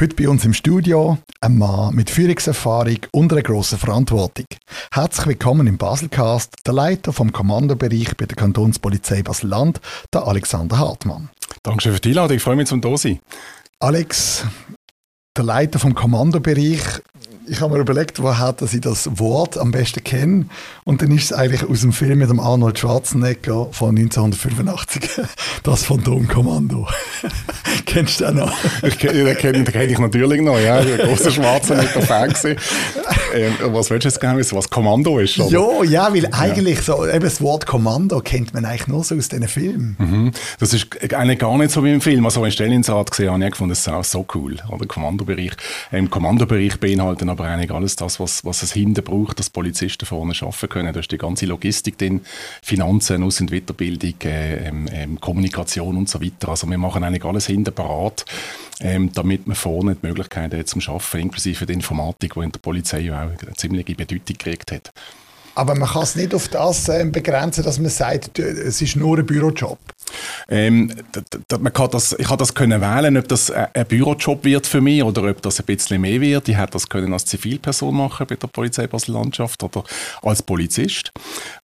Heute bei uns im Studio ein Mann mit Führungserfahrung und einer grossen Verantwortung. Herzlich willkommen im Baselcast, der Leiter vom Kommandobereich bei der Kantonspolizei Basel-Land, der Alexander Hartmann. Dankeschön für die Einladung, ich freue mich zum da sein. Alex, der Leiter vom Kommandobereich, ich habe mir überlegt, woher dass ich das Wort am besten kenne. Und dann ist es eigentlich aus dem Film mit dem Arnold Schwarzenegger von 1985, das Phantomkommando. Kennst du den noch? Ich, den kenne kenn ich natürlich noch, ja. Ein großer Schwarzenegger-Fan ähm, was willst du jetzt gerne wissen, was Kommando ist? Oder? Ja, ja, weil eigentlich so, eben das Wort Kommando kennt man eigentlich nur so aus diesen Filmen. Mhm. Das ist eigentlich gar nicht so wie im Film. Also, wenn ich Stellinsrat gesehen habe, habe ich gefunden, das ist auch so cool. Oder Kommandobereich. Im Kommandobereich beinhalten aber eigentlich alles das, was, was es hinten braucht, dass Polizisten vorne arbeiten können. Da ist die ganze Logistik drin, Finanzen, Aus- und Weiterbildung, äh, ähm, Kommunikation und so weiter. Also wir machen eigentlich alles hinten parat, ähm, damit man vorne die Möglichkeit hat zum Arbeiten, inklusive der Informatik, die in der Polizei auch eine ziemliche Bedeutung gekriegt hat. Aber man kann es nicht auf das äh, begrenzen, dass man sagt, es ist nur ein Bürojob. Ähm, man kann das, ich kann das können wählen, ob das ein Bürojob wird für mich oder ob das ein bisschen mehr wird. Ich hätte das können als Zivilperson machen bei der Polizei Basel-Landschaft oder als Polizist.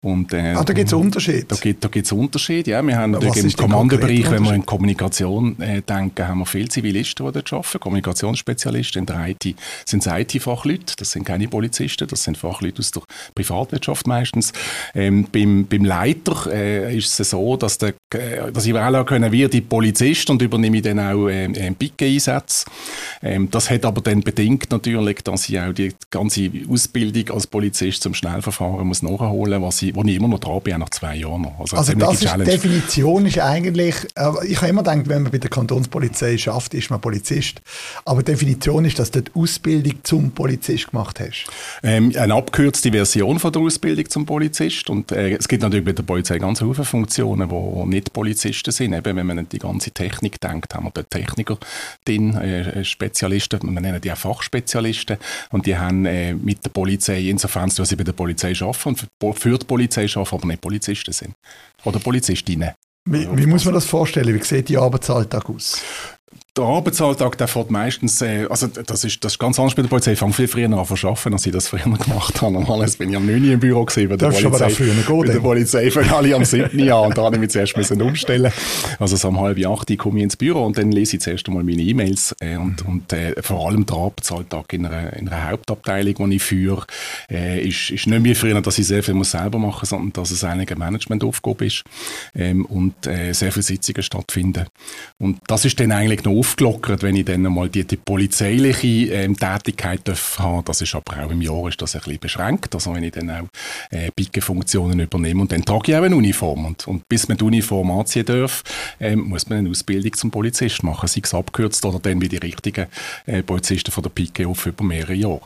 Und, äh, ah, da gibt es Unterschiede? Da gibt es Unterschiede, ja. Wir haben natürlich im Kommandobereich, wenn wir in Kommunikation äh, denken, haben wir viele Zivilisten, die dort arbeiten, Kommunikationsspezialisten. In der IT sind es IT-Fachleute, das sind keine Polizisten, das sind Fachleute aus der Privatwirtschaft meistens. Ähm, beim, beim Leiter äh, ist es so, dass der äh, dass ich wählen können, wie die Polizist und übernehme dann auch ähm, ähm, Picke-Einsätze. Ähm, das hat aber dann bedingt natürlich, dass ich auch die ganze Ausbildung als Polizist zum Schnellverfahren muss nachholen muss, wo ich immer noch dran bin, nach zwei Jahren. Also, also das ist, die Definition ist eigentlich, äh, ich habe immer gedacht, wenn man bei der Kantonspolizei schafft, ist man Polizist. Aber die Definition ist, dass du die Ausbildung zum Polizist gemacht hast. Ähm, eine abgekürzte Version von der Ausbildung zum Polizist. Und äh, es gibt natürlich bei der Polizei ganz viele Funktionen, die nicht Polizisten sind. Eben, wenn man an die ganze Technik denkt, haben wir dort Techniker drin, äh, Spezialisten, wir nennen die auch Fachspezialisten. Und die haben äh, mit der Polizei, insofern sie bei der Polizei arbeiten für die Polizei arbeiten, aber nicht Polizisten sind. Oder Polizistinnen. Wie, wie, muss man das vorstellen? Wie sieht die Arbeitsalltag aus? Der Arbeitsalltag, der fährt meistens, äh, also das ist, das ist ganz anders bei der Polizei. Ich fange viel früher an zu arbeiten, als ich das früher gemacht habe. Normalerweise bin ich am 9 Uhr im Büro gewesen. Bei der Darfst Polizei, früher gehen, bei der Polizei fangen alle am 7 Uhr an und da habe ich mich zuerst müssen umstellen. Also so um halb acht komme ich ins Büro und dann lese ich zuerst einmal meine E-Mails äh, und, mhm. und äh, vor allem der Arbeitsalltag in einer, in einer Hauptabteilung, die ich führe, äh, ist, ist nicht mehr früher, dass ich sehr viel muss selber machen muss, sondern dass es eine Managementaufgabe ist ähm, und äh, sehr viele Sitzungen stattfinden. Und das ist dann eigentlich noch aufgelockert, wenn ich dann mal die, die polizeiliche ähm, Tätigkeit haben. Das ist aber auch im Jahr ist das ein bisschen beschränkt. Also wenn ich dann auch äh, Picke-Funktionen übernehme und dann trage ich auch eine Uniform. Und, und bis man die Uniform anziehen darf, ähm, muss man eine Ausbildung zum Polizist machen, sei es abgekürzt oder dann wie die richtigen äh, Polizisten von der Picke auf über mehrere Jahre.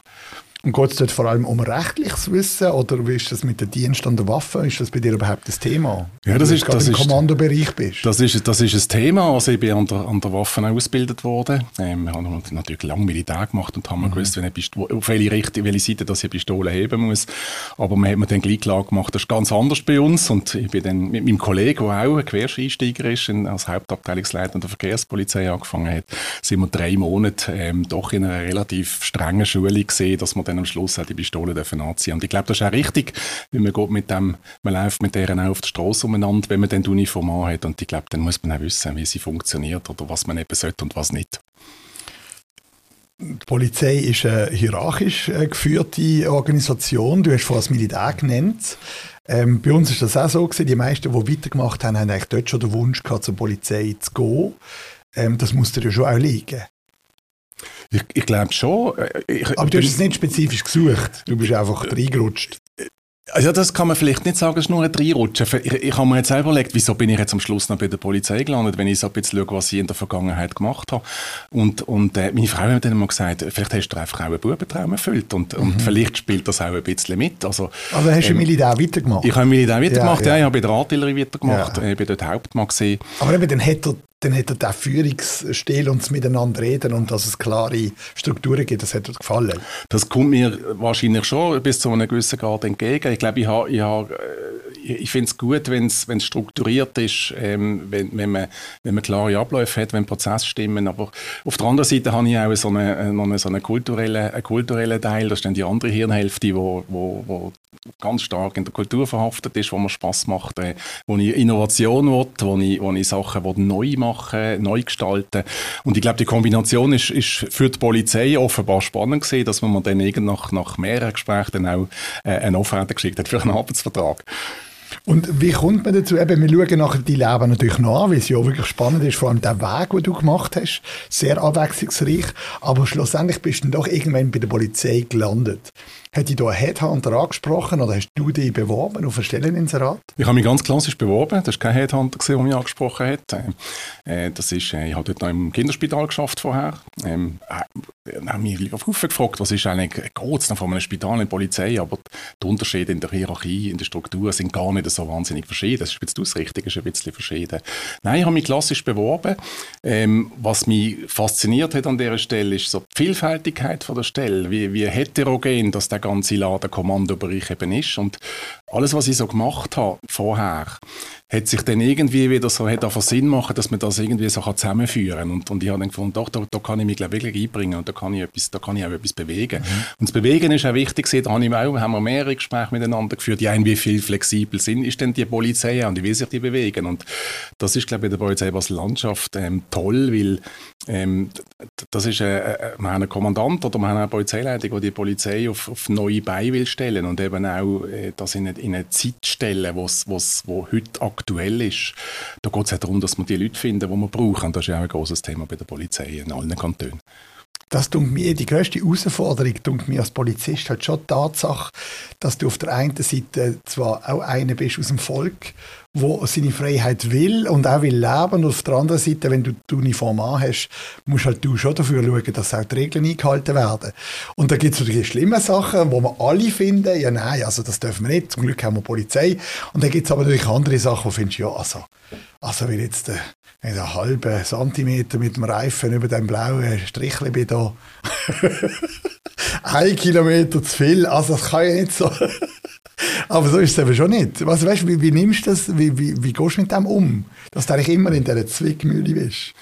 Und geht es dort vor allem um rechtliches Wissen oder wie ist das mit dem Dienst an der Waffe? Ist das bei dir überhaupt das Thema? Ja, das ist, das im ist, Kommandobereich bist. Das ist, das ist ein Thema. Also ich bin an der, an der Waffe ausgebildet worden. Ähm, wir haben natürlich lange Militär gemacht und haben mhm. gewusst, wenn ich, auf welche, Richtung, welche Seite dass ich Pistole heben muss. Aber man hat mir dann gleich klar gemacht, das ist ganz anders bei uns. Und ich bin dann mit meinem Kollegen, der auch ein Quereinsteiger ist, als Hauptabteilungsleiter der Verkehrspolizei angefangen hat, sind wir drei Monate ähm, doch in einer relativ strengen Schule gesehen, dass man dann am Schluss auch die Pistole dürfen anziehen. Und ich glaube, das ist auch richtig, weil man geht mit dem, man läuft mit deren auch auf der Straße umeinander, wenn man dann die Uniform hat. Und ich glaube, dann muss man auch wissen, wie sie funktioniert oder was man eben sollte und was nicht. Die Polizei ist eine hierarchisch äh, geführte Organisation. Du hast vorhin das Militär genannt. Ähm, bei uns ist das auch so gewesen. Die meisten, die weitergemacht haben, haben eigentlich dort schon den Wunsch gehabt, zur Polizei zu gehen. Ähm, das muss dir ja schon auch liegen. Ich, ich glaube schon. Äh, ich, Aber du hast es nicht spezifisch gesucht. Du bist einfach reingerutscht. Also das kann man vielleicht nicht sagen, es ist nur ein Reinrutschen. Ich, ich habe mir jetzt selber überlegt, wieso bin ich jetzt am Schluss noch bei der Polizei gelandet, wenn ich so ein bisschen schaue, was ich in der Vergangenheit gemacht habe. Und, und äh, meine Frau hat dann mal gesagt, vielleicht hast du einfach auch einen Bubentraum erfüllt und, mhm. und vielleicht spielt das auch ein bisschen mit. Also, also hast du ähm, Militär weitergemacht? Ich habe Militär weitergemacht, ja, ja. ja ich habe bei der Artillerie weitergemacht, ja. ich bin dort Hauptmann gesehen. Aber eben, dann hätte dann hat er den Führungsstil und das Miteinander reden und dass es klare Strukturen gibt, das hat dir gefallen. Das kommt mir wahrscheinlich schon bis zu einem gewissen Grad entgegen. Ich glaube, ich ich habe, ich finde es gut, wenn es strukturiert ist, ähm, wenn, wenn, man, wenn man klare Abläufe hat, wenn Prozesse stimmen. Aber auf der anderen Seite habe ich auch so einen, noch einen, so einen kulturellen, einen kulturellen Teil, das ist dann die andere Hirnhälfte, wo, wo, wo ganz stark in der Kultur verhaftet ist, wo mir Spass macht, äh, wo ich Innovation will, wo ich, wo ich Sachen will neu machen, neu gestalten. Und ich glaube, die Kombination ist, ist für die Polizei offenbar spannend gewesen, dass man dann nach, nach mehreren Gesprächen dann auch äh, eine Offerte geschickt hat für einen Arbeitsvertrag. Und wie kommt man dazu? Eben, wir schauen nachher die Leben natürlich nach, weil es ja wirklich spannend ist, vor allem der Weg, den du gemacht hast, sehr abwechslungsreich. Aber schlussendlich bist du dann doch irgendwann bei der Polizei gelandet. Hat dich da ein Headhunter angesprochen oder hast du dich beworben auf eine Stelleninserat? Ich habe mich ganz klassisch beworben. Das war kein Headhunter, der mich angesprochen hat. Äh, das ist, äh, ich habe dort noch im Kinderspital geschafft vorher. Ähm, äh, haben mich auf gefragt, was ist eigentlich, es von einem Spital in der Polizei, aber die Unterschiede in der Hierarchie, in der Struktur sind gar nicht so wahnsinnig verschieden. Das ist jetzt ausrichtig, ist ein bisschen verschieden. Nein, ich habe mich klassisch beworben. Ähm, was mich fasziniert hat an dieser Stelle, ist so die Vielfältigkeit von der Stelle, wie, wie heterogen das der ganze Laden Kommandobereich eben ist. Und alles, was ich so gemacht habe vorher, hat sich dann irgendwie wieder so hat einfach Sinn machen, dass man das irgendwie so zusammenführen kann. Und, und ich habe dann gefunden, doch, da, da kann ich mich glaub, wirklich einbringen und da kann ich, etwas, da kann ich auch etwas bewegen. Mhm. Und das Bewegen ist auch wichtig, da haben wir, auch, haben wir mehrere Gespräche miteinander geführt, ja, wie viel flexibel sind, ist denn die Polizei und wie will sich die bewegen? Und das ist, glaube ich, bei der Polizei als Landschaft ähm, toll, weil ähm, das ist, äh, äh, wir haben einen Kommandant oder wir haben eine Polizeileitung, die die Polizei auf, auf neue Beine will stellen und eben auch äh, das in eine, in eine Zeit stellen, wo's, wo's, wo heute aktuell ist. Da geht es ja darum, dass wir die Leute finden, die wir brauchen. Das ist ja auch ein großes Thema bei der Polizei in allen Kantonen. Das mir die größte Herausforderung, mir als Polizist halt schon die Tatsache, dass du auf der einen Seite zwar auch einer bist aus dem Volk, wo seine Freiheit will und auch will leben. Und auf der anderen Seite, wenn du die Uniform anhast, musst halt du schon dafür schauen, dass auch die Regeln eingehalten werden. Und da gibt es natürlich schlimme Sachen, wo wir alle finden, ja nein, also das dürfen wir nicht, zum Glück haben wir Polizei. Und dann gibt es aber natürlich andere Sachen, wo du findest, ja, also, also wenn jetzt äh, einen halben Zentimeter mit dem Reifen über dem blauen Strichle bin da ein Kilometer zu viel, also das kann ja nicht so. Aber so ist es eben schon nicht. Was, weißt, wie, wie nimmst du das, wie, wie, wie gehst du mit dem um, dass du eigentlich immer in dieser Zwickmühle bist?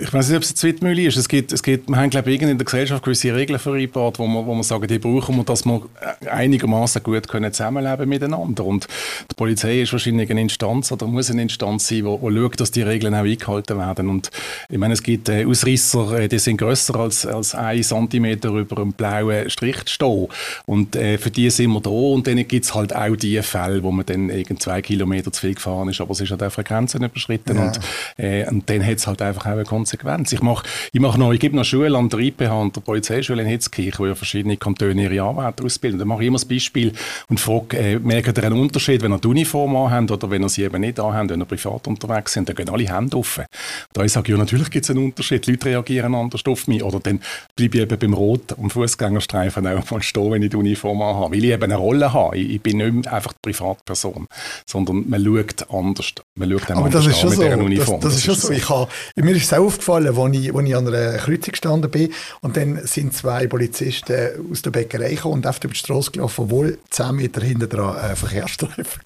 Ich weiß nicht, ob es eine Zwittmühle ist. Es gibt, es gibt, wir haben, glaube ich, in der Gesellschaft gewisse Regeln vereinbart, wo wir, wo wir sagen, die brauchen wir, dass wir einigermaßen gut können zusammenleben miteinander. Und die Polizei ist wahrscheinlich eine Instanz oder muss eine Instanz sein, wo, wo schaut, dass die Regeln auch eingehalten werden. Und ich meine, es gibt äh, Ausrisser, äh, die sind grösser als, als ein Zentimeter über einem blauen Strich stehen. Und äh, für die sind wir da. Und dann gibt es halt auch die Fälle, wo man dann irgend zwei Kilometer zu viel gefahren ist, aber es ist halt einfach Grenzen überschritten. Ja. Und, äh, und dann hat es halt einfach auch eine Konsequenz. Ich mache ich mach noch, ich gebe noch Schule an der IPH und der Polizeischule in Hitzkirch, wo ja verschiedene Kantone ihre Anwärter ausbilden. Da mache ich immer das Beispiel und frage, äh, merkt ihr einen Unterschied, wenn ihr die Uniform anhabt oder wenn ihr sie eben nicht anhabt, wenn ihr privat unterwegs sind, dann gehen alle Hände offen. Da ich sage, ja, natürlich gibt es einen Unterschied. Die Leute reagieren anders auf mich. Oder dann bleibe ich eben beim Rot am Fußgängerstreifen auch mal stehen, wenn ich die Uniform anhabe. Weil ich eben eine Rolle habe. Ich, ich bin nicht einfach die Privatperson, sondern man schaut anders. Man schaut Aber das ist schon so. Das, das, ist schon so. Ich habe, mir ist es auch aufgefallen, als ich, als ich an einer Kreuzung gestanden bin und dann sind zwei Polizisten aus der Bäckerei gekommen und auf die Straße gelaufen, obwohl 10 Meter hinter dran ein Verkehrsstreifen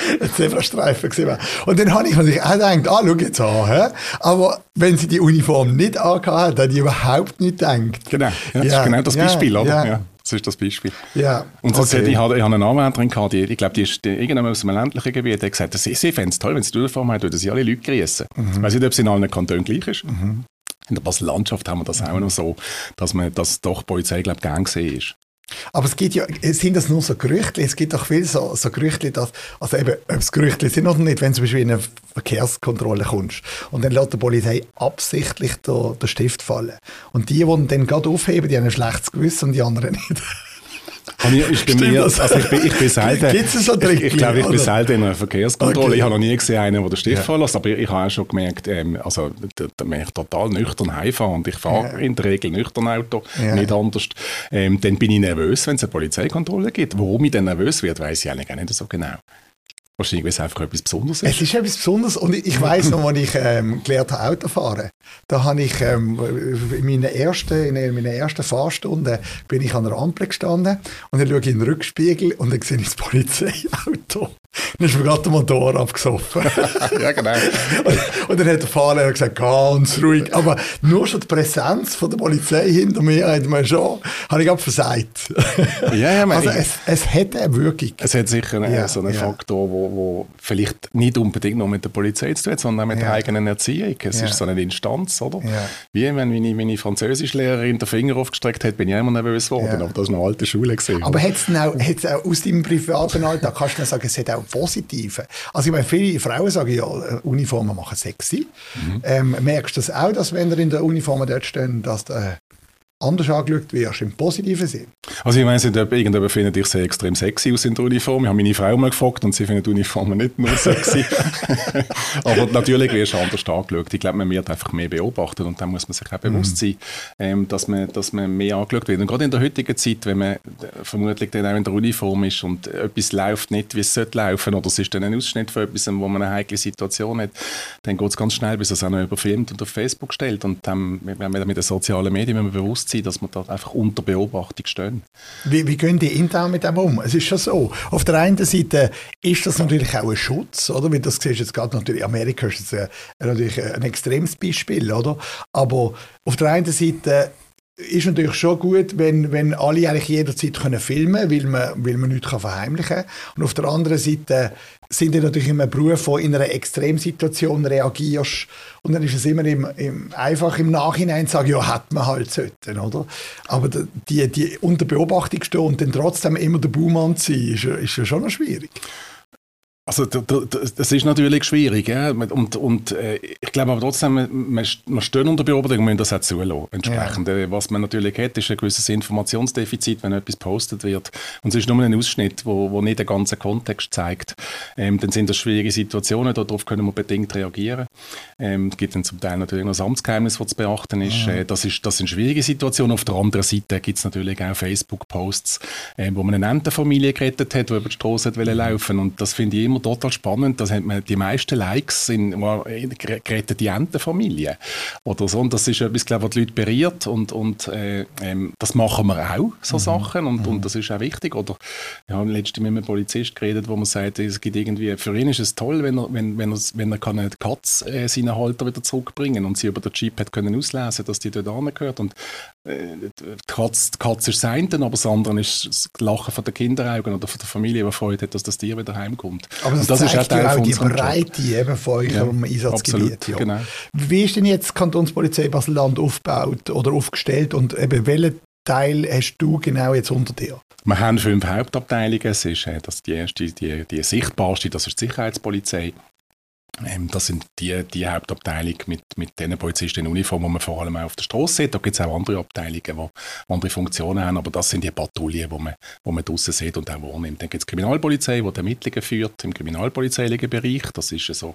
ein Zebrastreifen gesehen Und dann habe ich natürlich auch gedacht, ah, schau jetzt an. He? Aber wenn sie die Uniform nicht angehabt hat, habe ich überhaupt nicht gedacht. Genau, ja, das ja, ist genau das Beispiel, ja, oder? Das ist das Beispiel. Ja, und okay. hat, ich, hatte, ich hatte eine Anwärterin, gehabt, die, ich glaube, die ist irgendwann aus einem ländlichen Gebiet, die hat gesagt, sie, sie fände es toll, wenn sie die Uniform hat, würden sie alle Leute grüßen. Mhm. Ich weiß nicht, ob es in allen Kantonen gleich ist. Mhm. In der Basel-Landschaft haben wir das mhm. auch noch so, dass man, dass doch Polizei, glaube ich, gern gesehen ist. Aber es gibt ja, sind das nur so Gerüchte? Es gibt doch viele so, so Gerüchte, dass, also eben, ob es Gerüchte sind oder nicht, wenn du zum Beispiel in eine Verkehrskontrolle kommst und dann lässt die Polizei absichtlich den, den Stift fallen. Und die, die dann gerade aufheben, die haben ein schlechtes Gewissen und die anderen nicht. Ich, ich, bin mir, also ich, bin, ich bin selten, Gibt's so ich, ich glaube, ich bin selten in einer Verkehrskontrolle. Okay. Ich habe noch nie gesehen, einen, der den Stift ja. verlässt, aber ich, habe auch schon gemerkt, ähm, also, da, da bin ich total nüchtern heimfahren und ich fahre ja. in der Regel nüchtern Auto, ja. nicht anders. Ähm, dann bin ich nervös, wenn es eine Polizeikontrolle gibt. Warum ich dann nervös werde, weiß ich eigentlich gar nicht so genau. Wahrscheinlich, weil es einfach etwas Besonderes ist. Es ist etwas Besonderes und ich weiß noch, als ich ähm, gelernt habe, Autofahren, da habe ich ähm, in, meiner ersten, in meiner ersten Fahrstunde bin ich an der Ampel gestanden und dann schaue ich in den Rückspiegel und dann sehe ich das Polizeiauto. Dann ist mir gerade der Motor abgesoffen. ja, genau. und, und, dann hat der Fahrlehrer gesagt, ganz ruhig. Aber nur schon die Präsenz von der Polizei hinter mir hat mir schon, habe ich gerade versagt. ja, ja, also es, es hat eine Wirkung. Es hat sicher einen, ja, so einen ja. Faktor, wo, wo vielleicht nicht unbedingt nur mit der Polizei zu tun hat, sondern auch mit ja. der eigenen Erziehung. Es ist so eine Instanz, oder? Wie wenn meine, meine Französischlehrerin den Finger aufgestreckt hat, bin ich immer nervös geworden. Aber das war eine alte Schule. Gewesen, aber hat es auch, auch aus deinem privaten Alltag, kannst du sagen, es hat auch Positive. Also ich meine, viele Frauen sagen ja, Uniformen machen sexy. Mhm. Ähm, merkst du das auch, dass wenn ihr in der Uniform dort stehen, dass der anders angeschaut wirst, im positiven Sinn. Also ich weiß nicht, ob irgendjemand findet, ich sehe extrem sexy aus in der Uniform. Ich habe meine Frau mal gefragt und sie findet die Uniformen nicht nur sexy. Aber natürlich wirst du anders angeschaut. Ich glaube, man wird einfach mehr beobachtet und dann muss man sich auch bewusst mhm. sein, ähm, dass, man, dass man mehr angeschaut wird. Und gerade in der heutigen Zeit, wenn man vermutlich dann auch in der Uniform ist und etwas läuft nicht, wie es sollte laufen, oder es ist dann ein Ausschnitt von etwas, wo man eine heikle Situation hat, dann geht es ganz schnell, bis es auch noch überfilmt und auf Facebook stellt. Und dann, wenn man mit den sozialen Medien bewusst sein, dass wir da einfach unter Beobachtung stehen. Wie, wie gehen die intern mit dem um? Es ist schon so. Auf der einen Seite ist das natürlich auch ein Schutz, oder? Wie das siehst jetzt gerade natürlich, Amerika ist jetzt ein, natürlich ein extremes Beispiel, oder? Aber auf der einen Seite ist natürlich schon gut, wenn, wenn alle eigentlich jederzeit können filmen können, weil man, weil man nichts verheimlichen kann. Und auf der anderen Seite sind die natürlich immer Beruf, wo in einer Extremsituation reagierst. Und dann ist es immer im, im, einfach im Nachhinein zu sagen, ja, hätte man halt sollten, oder? Aber die, die unter Beobachtung stehen und dann trotzdem immer der Buhmann zu sein, ist, ist ja schon noch schwierig. Also das ist natürlich schwierig, ja? und, und äh, ich glaube aber trotzdem, man, man steht unter Beobachtung und müssen das auch zulassen. Entsprechend. Ja. Äh, was man natürlich hat, ist ein gewisses Informationsdefizit, wenn etwas gepostet wird und es ist nur ein Ausschnitt, wo, wo nicht den ganzen Kontext zeigt. Ähm, dann sind das schwierige Situationen, darauf können wir bedingt reagieren. Ähm, es gibt dann zum Teil natürlich noch das Amtsgeheimnis, das zu beachten ist. Ja. Äh, das, ist das sind schwierige Situationen. Auf der anderen Seite gibt es natürlich auch Facebook-Posts, äh, wo man eine Entenfamilie gerettet hat, die über die Straße laufen und das finde ich immer total spannend, dass hat man die meisten Likes in, in gerettete Entenfamilie oder so. Und das ist etwas, glaube ich, was die Leute berührt und, und äh, ähm, das machen wir auch, so mhm. Sachen. Und, mhm. und das ist auch wichtig. Oder wir haben letztens mit einem Polizist geredet, wo man sagt, es gibt irgendwie, für ihn ist es toll, wenn er, wenn, wenn er, wenn er kann eine Katze äh, seinen Halter wieder zurückbringen und sie über den Chip hat können auslesen, dass die dort angehört. Und äh, die Katze, die Katze ist das eine, aber das andere ist das Lachen von den Kinderaugen oder von der Familie, die Freude hat, dass das Tier wieder heimkommt. Aber das, das ist auch, auch die Breite eben von eurem ja, Einsatzgebiet. Ja. Genau. Wie ist denn jetzt die Kantonspolizei Basel-Land aufgebaut oder aufgestellt und eben welchen Teil hast du genau jetzt unter dir? Wir haben fünf Hauptabteilungen. Es ist äh, das die erste, die, die sichtbarste, das ist die Sicherheitspolizei. Ähm, das sind die, die Hauptabteilung mit, mit den Polizisten in Uniform, die man vor allem auch auf der Straße sieht. Da gibt es auch andere Abteilungen, die andere Funktionen haben, aber das sind die Patrouillen, die man, wo man draussen sieht und auch wahrnimmt. Dann gibt es die Kriminalpolizei, die die Ermittlungen führt im kriminalpolizeilichen Bereich. Das ist so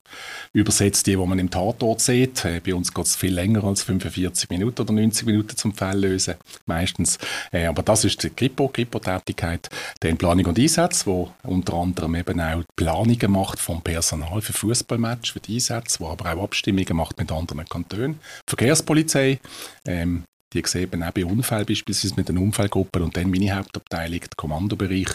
übersetzt die, die man im Tatort sieht. Äh, bei uns geht es viel länger als 45 Minuten oder 90 Minuten zum Fall lösen, meistens. Äh, aber das ist die Kripo, Kripo-Tätigkeit. Dann Planung und Einsatz, wo unter anderem eben auch Planungen macht vom Personal für Fußballmatches Match für die Einsätze, wo aber auch Abstimmungen macht mit anderen Kantonen. Verkehrspolizei, ähm, die sehen eben auch bei Unfällen beispielsweise mit den Unfallgruppen und dann meine Hauptabteilung, der Kommandobereich,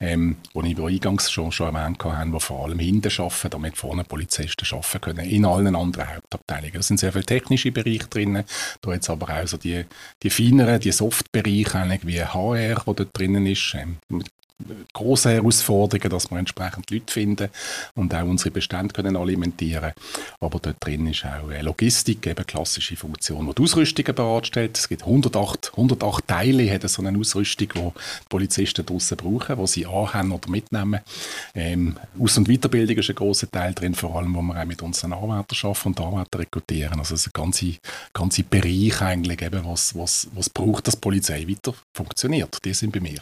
ähm, wo ich eingangs schon, schon erwähnt habe, wo vor allem hinten arbeiten, damit vorne Polizisten arbeiten können, in allen anderen Hauptabteilungen. Es sind sehr viele technische Bereiche drin, da jetzt aber auch so die, die feineren, die Softbereiche, wie HR, wo dort drinnen ist, ähm, große Herausforderungen, dass wir entsprechend Leute finden und auch unsere Bestände können alimentieren Aber dort drin ist auch Logistik, eben klassische Funktion, die die Ausrüstungen bereitstellt. Es gibt 108, 108 Teile, hat so eine Ausrüstung, die, die Polizisten draussen brauchen, die sie anhaben oder mitnehmen. Ähm, Aus- und Weiterbildung ist ein grosser Teil drin, vor allem, wo wir auch mit unseren Anwärtern arbeiten und Anwärter rekrutieren. Also es ist ein ganzer, ganzer Bereich eigentlich, eben, was, was, was braucht, dass die Polizei weiter funktioniert. Die sind bei mir.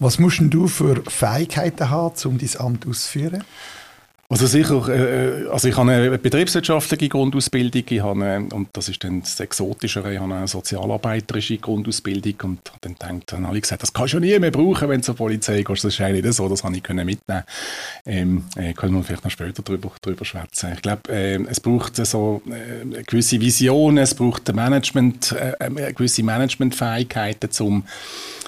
Was musst du für Fähigkeiten haben, um dein Amt auszuführen? Also sicher, äh, also ich habe eine betriebswirtschaftliche Grundausbildung, ich habe und das ist dann das Exotischere, ich habe eine sozialarbeiterische Grundausbildung und dann denkt, dann habe ich gesagt, das kannst du nie mehr brauchen, wenn du zur Polizei gehst, das ist eigentlich nicht so, das habe ich können mitnehmen. Ähm, äh, können wir vielleicht noch später drüber, drüber schwätzen. Ich glaube, äh, es braucht so äh, gewisse Visionen, es braucht Management, äh, äh, gewisse Managementfähigkeiten, um äh,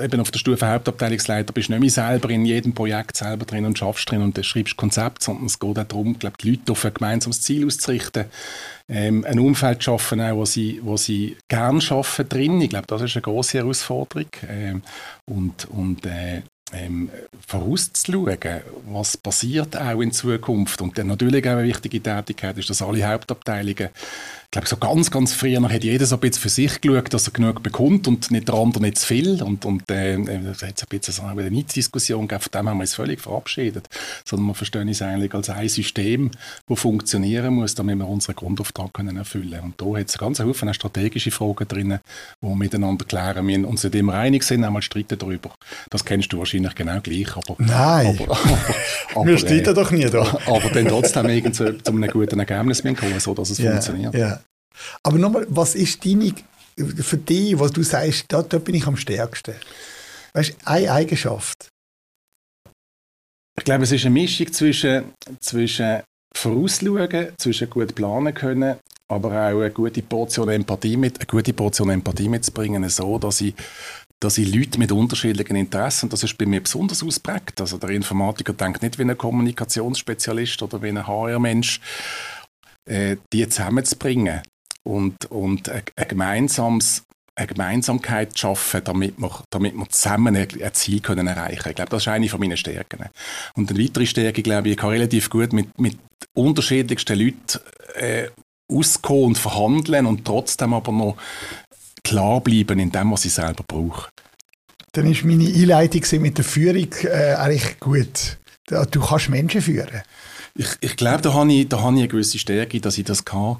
eben auf der Stufe Hauptabteilungsleiter bist du nicht mehr selber in jedem Projekt selber drin und schaffst drin und schreibst Konzept, sondern es geht auch darum, glaub, die Leute auf ein gemeinsames Ziel auszurichten, ähm, ein Umfeld zu schaffen, auch, wo sie, wo sie gern arbeiten drin. Ich glaube, das ist eine große Herausforderung. Ähm, und und äh, ähm, vorauszuschauen, was passiert auch in Zukunft. Und dann natürlich auch eine wichtige Tätigkeit ist, dass alle Hauptabteilungen ich glaube, so ganz, ganz früher hat jeder so ein bisschen für sich geschaut, dass er genug bekommt und nicht der andere nicht zu viel. Und, und äh, es hat ein bisschen so eine Neidsdiskussion gegeben, von dem haben wir uns völlig verabschiedet. Sondern wir verstehen es eigentlich als ein System, das funktionieren muss, damit wir unseren Grundauftrag können erfüllen können. Und da hat es ganz Haufen strategische Fragen drin, die wir miteinander klären müssen. Und nicht immer einig sind, einmal streiten darüber. Das kennst du wahrscheinlich genau gleich. Aber, Nein, aber, aber, wir streiten äh, doch nie da. Aber dann trotzdem irgendwie zu, zu einem guten Ergebnis kommen, so dass es yeah, funktioniert. Yeah. Aber nochmal, was ist deine, für dich, was du sagst, da, da bin ich am stärksten? Weißt du, eine Eigenschaft? Ich glaube, es ist eine Mischung zwischen, zwischen vorausschauen, zwischen gut planen können, aber auch eine gute Portion Empathie mit, eine gute Portion Empathie mitzubringen, so dass ich, dass ich Leute mit unterschiedlichen Interessen, das ist bei mir besonders ausprägt. Also der Informatiker denkt nicht wie ein Kommunikationsspezialist oder wie ein HR-Mensch, äh, die zusammenzubringen und, und ein, ein gemeinsames eine Gemeinsamkeit schaffen, damit wir, damit wir zusammen ein Ziel können erreichen können. Ich glaube, das ist eine von meinen Stärken. Und eine weitere Stärke, glaube ich, ich kann relativ gut mit, mit unterschiedlichsten Leuten äh, auskommen und verhandeln und trotzdem aber noch klar bleiben in dem, was ich selber brauche. Dann ist meine Einleitung mit der Führung äh, eigentlich gut. Du kannst Menschen führen. Ich, ich glaube, da habe ich, da habe ich eine gewisse Stärke, dass ich das kann.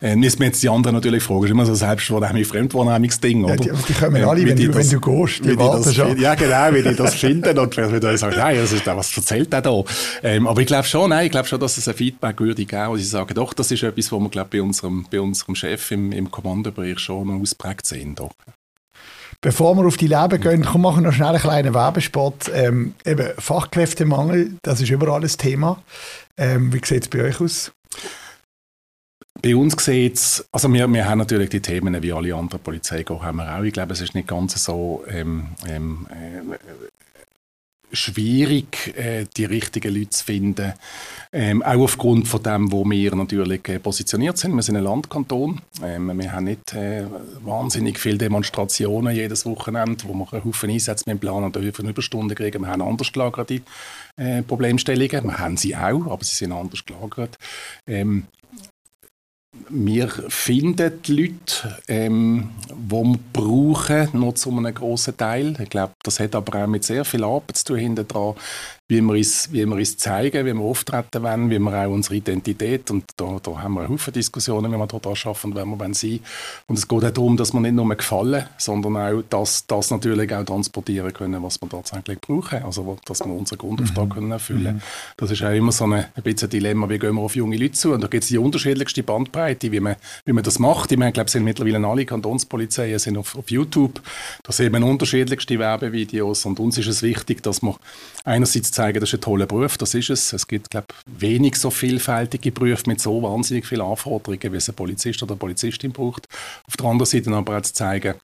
Äh, müssen wir jetzt die anderen natürlich fragen. Das ist immer so selbstwahrnehmlich, Fremdwahrnehmungsding, oder? Ja, die, die kommen alle, äh, wenn, du, das, wenn du gehst. Die das, schon. Ja, genau, wie die das finden und vielleicht wieder sagen, nein, das ist, was erzählt er da? Ähm, aber ich glaube schon, nein, ich glaube schon, dass es ein Feedback würde geben, wo sie sagen, doch, das ist etwas, was wir, glaube bei unserem, bei unserem Chef im, im Kommandobereich schon ausprägt sehen. Doch. Bevor wir auf die Leben gehen, komm, machen wir noch schnell einen kleinen Werbespot. Ähm, eben, Fachkräftemangel, das ist überall ein Thema. Ähm, wie sieht es bei euch aus? Bei uns sieht es, also wir, wir haben natürlich die Themen wie alle anderen Polizei haben wir auch. Ich glaube, es ist nicht ganz so ähm, ähm, äh, schwierig, äh, die richtigen Leute zu finden. Ähm, auch aufgrund von dem, wo wir natürlich äh, positioniert sind. Wir sind ein Landkanton. Ähm, wir haben nicht äh, wahnsinnig viele Demonstrationen jedes Wochenende, wo wir einen Haufen Einsätze mit Plan und Haufen Überstunden kriegen. Wir haben anders gelagerte äh, Problemstellungen. Wir haben sie auch, aber sie sind anders gelagert. Ähm, wir finden die Leute, ähm, die wir brauchen, noch zu einem grossen Teil. Ich glaube, das hat aber auch mit sehr viel Arbeit zu tun hinter wie wir uns, wie wir uns zeigen, wie wir auftreten wollen, wie wir auch unsere Identität, und da, da haben wir eine Haufen Diskussionen, wie wir da schaffen, wenn wir sein Und es geht auch darum, dass wir nicht nur gefallen, sondern auch das, das natürlich auch transportieren können, was wir tatsächlich brauchen, also dass wir unseren Grundauftrag mhm. können erfüllen mhm. Das ist auch immer so eine, ein bisschen ein Dilemma, wie gehen wir auf junge Leute zu, und da gibt es die unterschiedlichste Bandbreite, wie man, wie man das macht. Ich meine, ich glaube, sind mittlerweile alle Kantonspolizeien sind auf, auf YouTube, da sehen wir unterschiedlichste Werbevideos, und uns ist es wichtig, dass wir einerseits zeigen, das ist ein toller Beruf, das ist es. Es gibt, glaube wenig so vielfältige Berufe mit so wahnsinnig vielen Anforderungen, wie es ein Polizist oder eine Polizistin braucht. Auf der anderen Seite aber auch zu zeigen,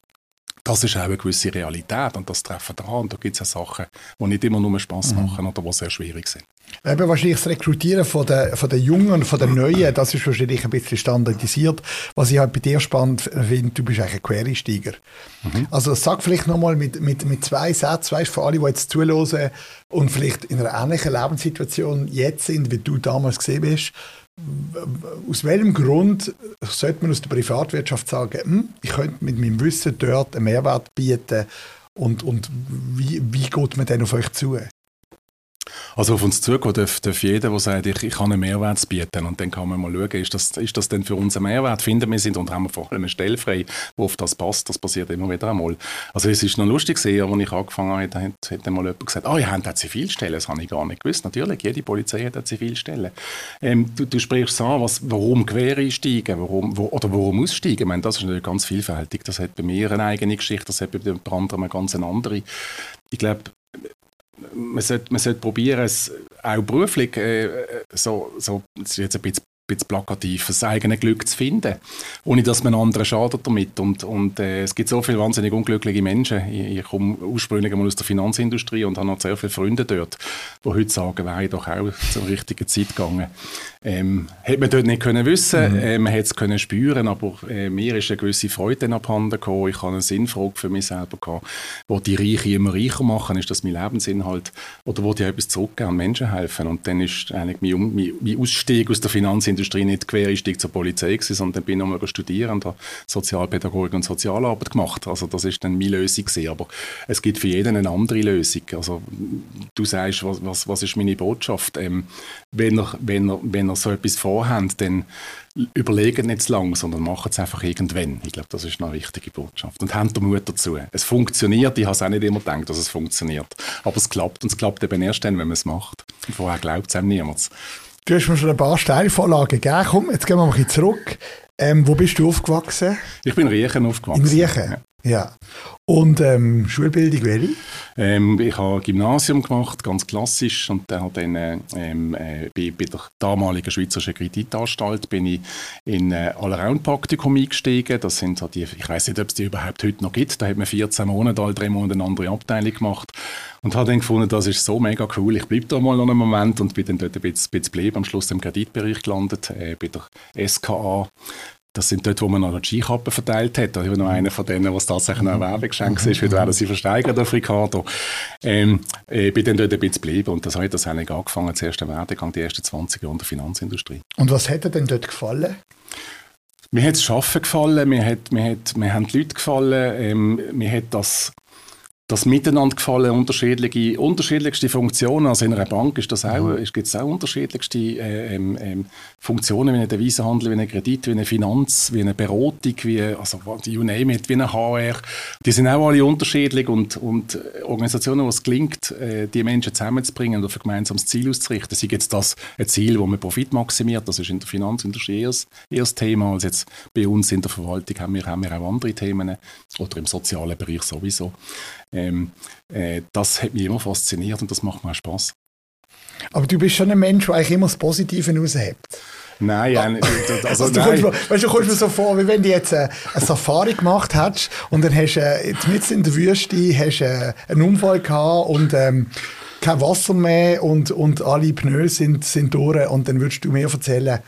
das ist auch eine gewisse Realität und das treffen dran. Und da gibt es ja Sachen, die nicht immer nur Spaß mhm. machen oder die sehr schwierig sind. Eben wahrscheinlich das Rekrutieren von der, von der Jungen von der Neuen, das ist wahrscheinlich ein bisschen standardisiert. Was ich halt bei dir spannend finde, du bist eigentlich ein Quereinsteiger. Mhm. Also sag vielleicht nochmal mit, mit, mit zwei Sätzen, weißt, für alle, die jetzt zuhören und vielleicht in einer ähnlichen Lebenssituation jetzt sind, wie du damals gesehen bist, aus welchem Grund sollte man aus der Privatwirtschaft sagen, hm, ich könnte mit meinem Wissen dort einen Mehrwert bieten und, und wie, wie geht man denn auf euch zu? Also auf uns zukommen darf, darf jeder, der sagt, ich, ich kann einen Mehrwert bieten. Und dann kann man mal schauen, ist das, ist das denn für uns ein Mehrwert? Finden wir sind und haben wir vor allem eine Stelle frei, wo auf das passt. Das passiert immer wieder einmal. Also es ist noch lustig gesehen, als ich angefangen habe, hat, hat mal jemand gesagt, ah, oh, ihr habt eine Zivilstelle. Das habe ich gar nicht gewusst. Natürlich, jede Polizei hat eine Zivilstelle. Ähm, du, du sprichst an, was, warum quer einsteigen warum, wo, oder warum aussteigen. Meine, das ist natürlich ganz vielfältig. Das hat bei mir eine eigene Geschichte, das hat bei dem anderen eine ganz andere. Ich glaube, man sollte, man sollte probieren, es auch beruflich, äh, so, so, das ist jetzt ein bisschen bisschen plakativ, das eigene Glück zu finden, ohne dass man anderen schadet damit. Und, und äh, es gibt so viele wahnsinnig unglückliche Menschen. Ich, ich komme ursprünglich mal aus der Finanzindustrie und habe noch sehr viele Freunde dort, die heute sagen, wäre ich doch auch zur richtigen Zeit gegangen. Ähm, hätte man dort nicht können wissen, mhm. äh, man hätte es können spüren, aber äh, mir ist eine gewisse Freude abhanden gekommen. Ich habe eine Sinnfrage für mich selber gehabt. Wo die Reichen immer reicher machen, ist das mein Lebensinhalt? Oder wo die etwas zurückgeben und Menschen helfen? Und dann ist eigentlich mein, mein, mein Ausstieg aus der Finanzindustrie nicht Quereinstieg zur Polizei gewesen, sondern bin nochmal studieren und habe Sozialpädagogik und Sozialarbeit gemacht. Also das ist dann meine Lösung gewesen. Aber es gibt für jeden eine andere Lösung. Also du sagst, was, was, was ist meine Botschaft? Ähm, wenn, ihr, wenn, ihr, wenn ihr so etwas vorhabt, dann überlegen nicht zu lange, sondern machen es einfach irgendwann. Ich glaube, das ist eine wichtige Botschaft. Und haben den Mut dazu. Es funktioniert, ich habe es auch nicht immer gedacht, dass es funktioniert. Aber es klappt und es klappt eben erst dann, wenn man es macht. Und vorher glaubt es einem niemand. Du hast mir schon ein paar Steilvorlagen gegeben. Komm, jetzt gehen wir mal ein bisschen zurück. Ähm, wo bist du aufgewachsen? Ich bin in Riechen aufgewachsen. In Riechen? Ja. Ja. Und ähm, Schulbildung welche? Ähm, ich habe Gymnasium gemacht, ganz klassisch. Und dann, dann ähm, äh, bei, bei, der damaligen Schweizerischen Kreditanstalt bin ich in äh, Allround-Praktikum eingestiegen. Das sind so die, ich weiß nicht, ob es die überhaupt heute noch gibt. Da hat man 14 Monate, alle drei Monate eine andere Abteilung gemacht. Und habe dann gefunden, das ist so mega cool. Ich bleibe da mal noch einen Moment und bin dann dort ein bisschen, bisschen geblieben. Am Schluss im Kreditbereich gelandet, äh, bei der SKA das sind dort, wo man noch die Skikappen verteilt hat. Ich war noch einer von denen, was tatsächlich noch ein Werbegeschenk ist, weil werden sie versteigert auf Ricardo. Ähm, ich bin dann dort ein bisschen geblieben und das hat das eigentlich angefangen, das erste Werdegang, die ersten 20 Jahre in der Finanzindustrie. Und was hat dir denn dort gefallen? Mir hat das Arbeiten gefallen, mir, hat, mir, hat, mir haben die Leute gefallen, ähm, mir hat das das Miteinander gefallen, unterschiedliche, unterschiedlichste Funktionen. Also in einer Bank ist das auch, mhm. gibt es auch unterschiedlichste äh, ähm, ähm, Funktionen, wie ein Devisenhandel, wie ein Kredit, wie eine Finanz, wie eine Beratung, wie, also you name it, wie eine HR. Die sind auch alle unterschiedlich und, und Organisationen, wo es gelingt, äh, die Menschen zusammenzubringen und auf ein gemeinsames Ziel auszurichten, sei jetzt das ein Ziel, wo man Profit maximiert, das ist in der Finanzindustrie eher das Thema, als jetzt bei uns in der Verwaltung haben wir, haben wir auch andere Themen oder im sozialen Bereich sowieso. Ähm, äh, das hat mich immer fasziniert und das macht mir auch Spaß. Aber du bist schon ein Mensch, der eigentlich immer das Positive raushebt. Nein, ja, also, also du nein. Kommst, weißt, du kommst mir so vor, wie wenn du jetzt äh, eine Safari gemacht hättest und dann hast du äh, mitten in der Wüste hast, äh, einen Unfall gehabt und ähm, kein Wasser mehr und, und alle Pneu sind, sind durch und dann würdest du mir erzählen,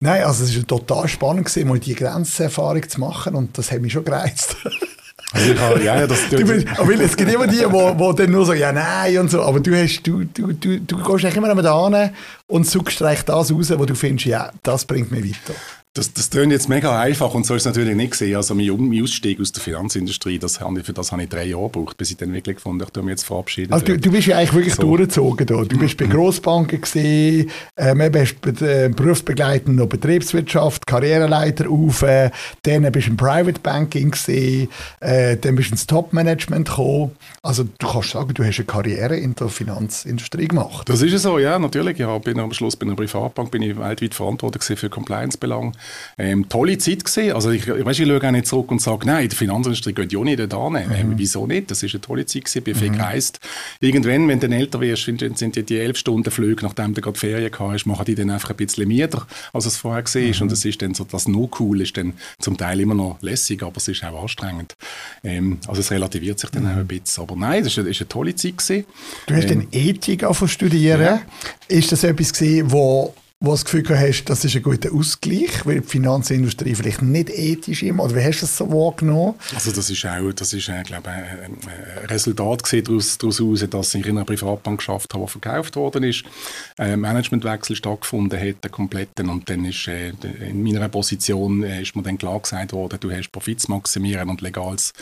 Nein, also es war total spannend, gewesen, mal die Grenzerfahrung zu machen und das hat mich schon gereizt. Also ja, ja, das du, aber es gibt immer die, die, dann nur sagen, ja, nein und so, aber du, hast, du, du, du, du gehst eigentlich immer da hin und suchst das raus, wo du findest, ja, das bringt mich weiter. Das, das klingt jetzt mega einfach und so ist es natürlich nicht gesehen. Also mein, Ausstieg aus der Finanzindustrie, das habe ich, für das habe ich drei Jahre gebraucht, bis ich dann wirklich gefunden habe, ich mich jetzt verabschieden. Also du, du bist ja eigentlich wirklich so. durchgezogen da. Du bist bei Grossbanken gesehen, ähm, bist bei äh, berufsbegleitender Betriebswirtschaft, Karriereleiter auf, äh, dann bist du im Private Banking gesehen, äh, dann bist du ins Top-Management gekommen. Also du kannst sagen, du hast eine Karriere in der Finanzindustrie gemacht. Das ist ja so, ja, natürlich. Ich bin am Schluss bei einer Privatbank bin ich weltweit verantwortlich für Compliance-Belange ähm, tolle Zeit gesehen. Also ich, ich, weißt, ich schaue auch nicht zurück und sage, nein, die Finanzindustrie geht ja nicht da mhm. ähm, Wieso nicht? Das ist eine tolle Zeit gewesen, bin viel mhm. gereist. Irgendwann, wenn du älter wirst, sind die, die elf Stunden Flüge, nachdem du gerade Ferien gehabt hast, machen die dann einfach ein bisschen mehr, als es vorher ist. Mhm. Und das ist dann so, das nur cool ist dann zum Teil immer noch lässig, aber es ist auch anstrengend. Ähm, also es relativiert sich dann mhm. auch ein bisschen. Aber nein, das ist eine, ist eine tolle Zeit gewesen. Du hast ähm, dann Ethik studieren. Ja. Ist das etwas gewesen, wo wo du das Gefühl hast, das ist ein guter Ausgleich, weil die Finanzindustrie vielleicht nicht ethisch ist? Oder wie hast du das so wahrgenommen? Also das ist auch, das ist, äh, glaube ich, ein Resultat daraus, daraus dass ich in einer Privatbank geschafft habe, die verkauft worden ist, ein Managementwechsel stattgefunden hat, einen kompletten, und dann ist äh, in meiner Position äh, ist mir dann klar gesagt worden, du hast Profit zu maximieren und legales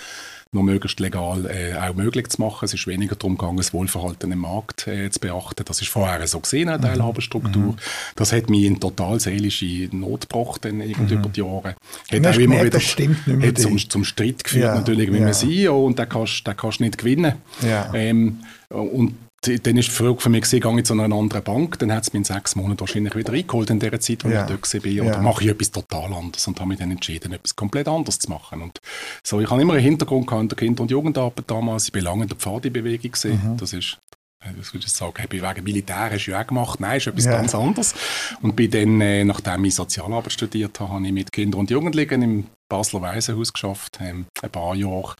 noch möglichst legal äh, auch möglich zu machen. Es ist weniger darum gegangen, das Wohlverhalten im Markt äh, zu beachten. Das ist vorher so gesehen, eine mhm. Teilhaberstruktur. Mhm. Das hat mich in total seelische Not gebracht dann irgendwie mhm. über die Jahre. Hat auch immer wieder hat zum, zum Streit geführt ja, natürlich mit ja. dem CEO und den kannst du nicht gewinnen. Ja. Ähm, und dann ist die Frage für mich, gehe ich zu einer anderen Bank, dann hat es mich in sechs Monaten wahrscheinlich wieder eingeholt in der Zeit, wo ja. ich dort war. Oder ja. mache ich etwas total anderes und habe mich dann entschieden, etwas komplett anderes zu machen. Und so, ich habe immer einen Hintergrund gehabt in der Kinder- und Jugendarbeit damals. Ich bin lange in der Pfadi-Bewegung Mhm. Das ist das würde ich sagen, habe ich wegen Militär hast du auch gemacht. Nein, ist etwas ja. ganz anderes. Und bin dann, äh, nachdem ich Sozialarbeit studiert habe, habe ich mit Kindern und Jugendlichen im Basler Waisenhaus geschafft, ähm, ein paar Jahre,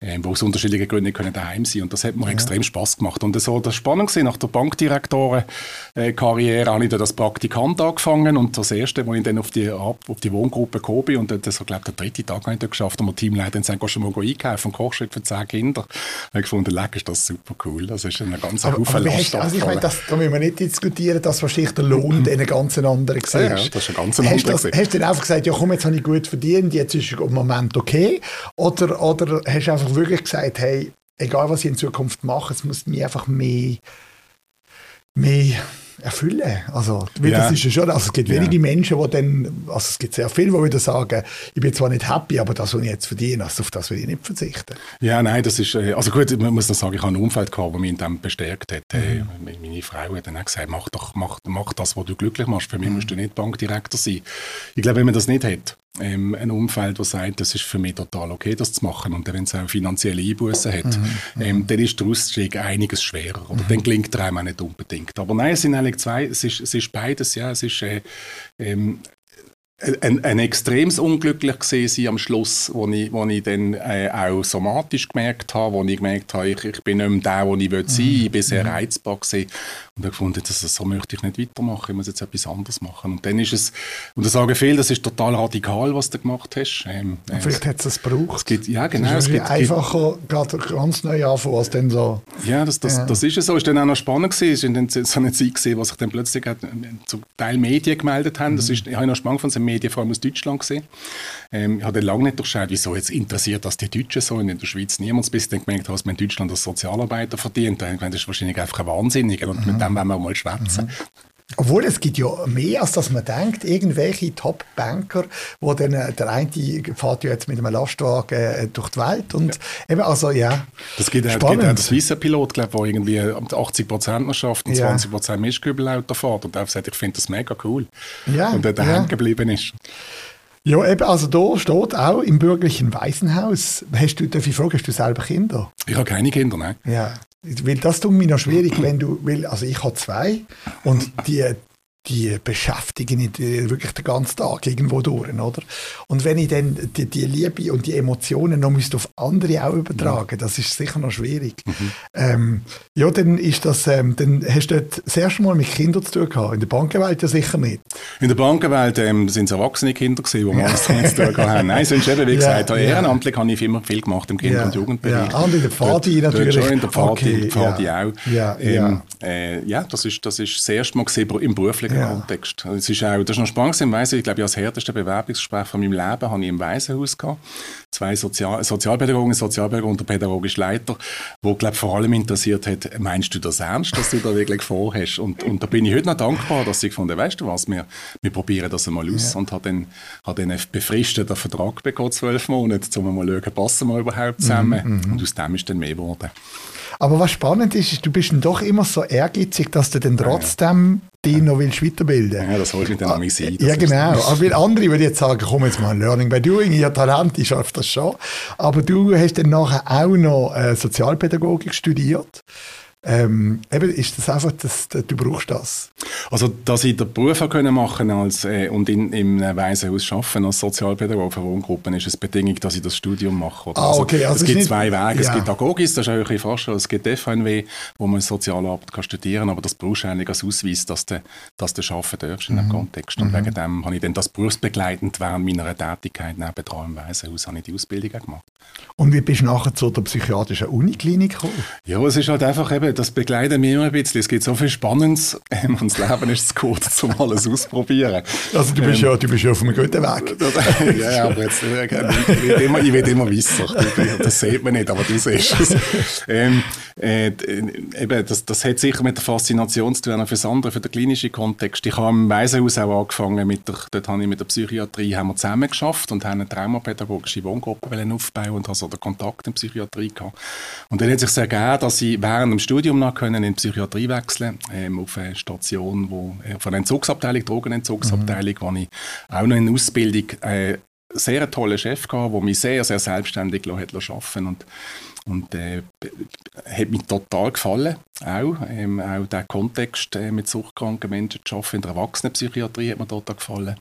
ähm, wo aus unterschiedlichen Gründen nicht daheim sein Und das hat mir ja. extrem Spaß gemacht. Und so das spannend war, nach der Bankdirektoren-Karriere äh, habe ich dann als Praktikant angefangen und das erste, wo ich dann auf die, auf die Wohngruppe gekommen bin und das so, glaube der dritte Tag habe ich dann geschafft, und mein Teamleiter dann gehst du mal einkaufen, Kochschritt für zehn Kinder. Da habe ich gefunden, leck, ist das super cool. Das ist eine ganz aber, aber hast, also ich meine, das, da müssen wir nicht diskutieren, dass wahrscheinlich der Lohn mhm. einen ganz anderen war. Ja, das ist ein ganz anderer. Hast, das, hast du dann einfach gesagt, ja komm, jetzt habe ich gut verdient, jetzt ist im Moment okay? Oder, oder hast du einfach wirklich gesagt, hey, egal was ich in Zukunft mache, es muss mir einfach mehr, mehr erfüllen. Also, weil ja. das ist ja schon, also es gibt ja. wenige Menschen, die dann, also es gibt sehr viele, die wieder sagen, ich bin zwar nicht happy, aber das, was ich jetzt verdiene, also auf das will ich nicht verzichten. Ja, nein, das ist, äh, also gut, man muss noch sagen, ich habe ein Umfeld gehabt, das mich in dem bestärkt hat. Mhm. Meine Frau hat dann auch gesagt, mach doch, mach, mach das, was du glücklich machst. Für mich mhm. musst du nicht Bankdirektor sein. Ich glaube, wenn man das nicht hat, ähm, ein Umfeld, das sagt, das ist für mich total okay, das zu machen. Und wenn es auch finanzielle Einbußen hat, mhm. ähm, dann ist der Ausstieg einiges schwerer. Oder mhm. dann klingt der einem auch nicht unbedingt. Aber nein, es sind eigentlich zwei, es ist, es ist beides, ja. Es ist, äh, ähm, ein, ein extremes unglücklich gesehen am Schluss, wo ich, wo ich dann äh, auch somatisch gemerkt habe, wo ich gemerkt habe, ich, ich bin nicht mehr der, wo ich will sein will, ich bin sehr mhm. reizbar gewesen und habe gefunden, dass, so möchte ich nicht weitermachen, ich muss jetzt etwas anderes machen. Und dann ist es, und da sagen viele, das ist total radikal, was du gemacht hast. Ähm, äh, vielleicht hat es gebraucht. Es gibt, ja, genau. Es ist gibt, einfacher, gerade ganz neu anfangen, als dann so. Ja, das, das, ja. das ist es so. Es war dann auch noch spannend gewesen. Es war dann so eine Zeit gewesen, wo sich dann plötzlich äh, zu Teil Medien gemeldet haben. Mhm. Das ist, ich habe noch spannend von Medien vor allem aus Deutschland gesehen. Ähm, ich habe lange nicht durchschaut, wieso jetzt interessiert das die Deutschen so und in der Schweiz niemand, bis ich dann gemerkt habe, dass man in Deutschland als Sozialarbeiter verdient. Da das ist wahrscheinlich einfach ein Wahnsinniger und mhm. mit dem wollen wir mal schwätzen. Mhm. Obwohl es gibt ja mehr, als dass man denkt, irgendwelche Top-Banker, wo dann, äh, der eine fährt ja jetzt mit einem Lastwagen äh, durch die Welt und ja. eben, also ja, Das gibt, auch, gibt auch Swisser Pilot, glaube der irgendwie 80 Prozent noch schafft und ja. 20 Prozent Mischkübelauto fährt und der sagt, ich finde das mega cool. Ja. Und der da ja. hängen geblieben ist. Ja, eben, also da steht auch im bürgerlichen Waisenhaus. Hast du, darf ich fragen, hast du selber Kinder? Ich habe keine Kinder, nein. Ja, weil das tut mir noch schwierig, wenn du, weil, also ich habe zwei und die, die beschäftigen mich wirklich den ganzen Tag irgendwo durch, oder? Und wenn ich dann die, die Liebe und die Emotionen noch müsste auf andere auch übertragen, ja. das ist sicher noch schwierig. Mhm. Ähm, ja, dann ist das, ähm, dann hast du das erste Mal mit Kindern zu tun gehabt. In der Bankenwelt ja sicher nicht. In der Bankenwelt ähm, sind es erwachsene Kinder gewesen, die wir alles damit zu tun haben. Nein, sonst eben, wie gesagt, ja, ehrenamtlich habe ich immer viel gemacht im Kinder- und Jugendbereich. Ja, und in der Pfadi natürlich. Dort schon in der Pfadi, okay, Pfadi auch. Ja, ähm, äh, ja. das ist das, ist das erste Mal gesehen im beruflichen ja. Kontext. Es ist auch, das ist noch spannend im Weise, ich glaube, als härteste Bewerbungsgespräch von meinem Leben habe ich im Waisenhaus gehabt. Zwei Sozial Sozialpädagogen, Sozialpädagoge und der pädagogische Leiter, wo, glaube vor allem interessiert hat, meinst du das ernst, dass du da wirklich vorhast? Und, und da bin ich heute noch dankbar, dass ich gefunden weißt du was, wir, wir probieren das einmal aus ja. und habe dann, hab dann einen befristeten Vertrag bekommen, zwölf Monate, um mal zu schauen, passen wir überhaupt zusammen. Mhm, mhm. und aus dem ist dann mehr geworden. Aber was spannend ist, ist, du bist dann doch immer so ehrgeizig, dass du dann trotzdem ja. dich noch willst weiterbilden Ja, das holst du dann an mich sein. Ja, genau. Aber weil andere würden jetzt sagen, komm jetzt mal, Learning by Doing, habe Talent, ich schaffe das schon. Aber du hast dann nachher auch noch äh, Sozialpädagogik studiert. Ähm, eben ist das einfach, dass, du brauchst das. Also, dass ich den Beruf können machen als, äh, und in, im Waisenhaus arbeiten als Sozialpädagoge für Wohngruppen, ist es Bedingung, dass ich das Studium mache. Oder? Ah, okay. Also, es gibt zwei Wege. Ja. Es gibt Agogis, das ist eigentlich fast schon, es gibt FNW, wo man Sozialarbeit kann studieren kann, aber das brauchst du eigentlich als Ausweis, dass du, dass du arbeiten darfst in mhm. dem Kontext. Und mhm. wegen dem habe ich dann das berufsbegleitend während meiner Tätigkeit nebendran im Waisenhaus habe ich die Ausbildung gemacht. Und wie bist du nachher zu der psychiatrischen Uniklinik gekommen? Ja, es ist halt einfach eben, das begleitet mich immer ein bisschen. Es gibt so viel Spannendes ähm, und das Leben ist zu kurz, um alles auszuprobieren. Also du bist, ähm, ja, du bist ja auf einem guten Weg. ja, aber jetzt, äh, ich, will immer, ich will immer wissen. Das sieht man nicht, aber du siehst es. Ähm, äh, eben, das, das hat sicher mit der Faszination zu tun, für das andere, für den klinischen Kontext. Ich habe im Waisenhaus auch angefangen, mit der, dort habe ich mit der Psychiatrie haben wir zusammen geschafft und haben eine traumapädagogische Wohngruppe aufbauen und habe so den Kontakt in die Psychiatrie gehabt. Und dann hat sich sehr gegeben, dass ich während dem Studium noch können in die Psychiatrie wechseln ähm, auf eine Station, wo, äh, von der Entzugsabteilung, Drogenentzugsabteilung, mhm. wo ich auch noch in Ausbildung äh, sehr tollen Chef gehabt, der mich sehr, sehr selbstständig hat arbeiten und und äh, hat mir total gefallen, auch, ähm, auch der Kontext äh, mit suchtkranken Menschen zu arbeiten, in der Erwachsenenpsychiatrie hat mir total gefallen.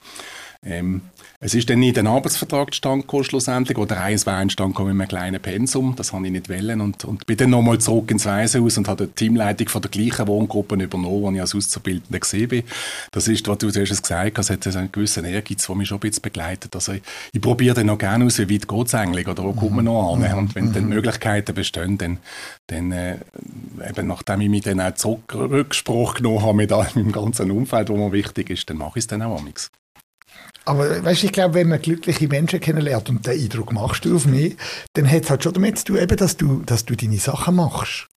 Ähm, es ist dann nicht ein Arbeitsvertrag zustande gekommen, schlussendlich, oder eins war entstanden mit einem kleinen Pensum, das habe ich nicht wollen und, und bin dann nochmal zurück ins Waisenhaus und habe die Teamleitung von der gleichen Wohngruppe übernommen, die ich als Auszubildender gesehen bin. Das ist, was du zuerst gesagt hast, es hat einen gewissen Ehrgeiz, der mich schon ein bisschen begleitet. Also ich, ich probiere dann noch gerne aus, wie weit geht es eigentlich, oder wo kommt man noch an? Mhm. Und wenn dann mhm. Möglichkeiten bestehen, dann, dann äh, eben nachdem ich mich dann auch zurück Rückspruch genommen habe mit meinem ganzen Umfeld, wo mir wichtig ist, dann mache ich es dann auch amigs. Aber weißt, ich glaube, wenn man glückliche Menschen kennenlernt und den Eindruck machst du auf mich, dann hat es halt schon damit zu tun, eben, dass, du, dass du deine Sachen machst.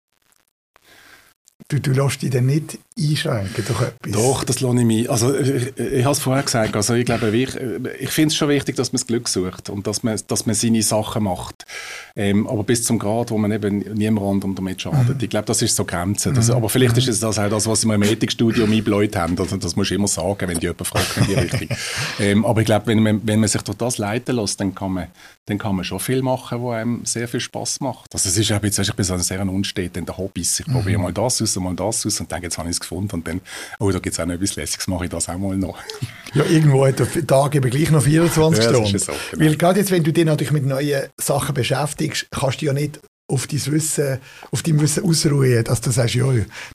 Du, du lässt dich dann nicht einschränken durch etwas. Doch, das lasse ich mich. Also, ich, ich habe es vorher gesagt. Also, ich glaube, ich, ich finde es schon wichtig, dass man das Glück sucht und dass man, dass man seine Sachen macht. Ähm, aber bis zum Grad, wo man eben niemand anderem damit schadet. Mhm. Ich glaube, das ist so Grenze. Das, mhm. Aber vielleicht mhm. ist es das auch das, was wir im Ethikstudium eingebläut haben. Das, das muss ich immer sagen, wenn die jemand fragt in die Richtung. ähm, aber ich glaube, wenn man, wenn man sich durch das leiten lässt, dann kann man, dann kann man schon viel machen, wo einem sehr viel Spaß macht. Also, es ist auch jetzt, ich bin so ein sehr unsteten Hobbys. Ich probiere mhm. mal das aus und mal das aus und denke, jetzt habe ich es gefunden und dann, oh, da gibt es auch noch etwas Lässiges, mache ich das auch mal noch. ja, irgendwo hat der Tag eben gleich noch 24 ja, Stunden. So, genau. Weil gerade jetzt, wenn du dich natürlich mit neuen Sachen beschäftigst, kannst du ja nicht auf dein Wissen, auf dein Wissen ausruhen, dass du sagst, ja,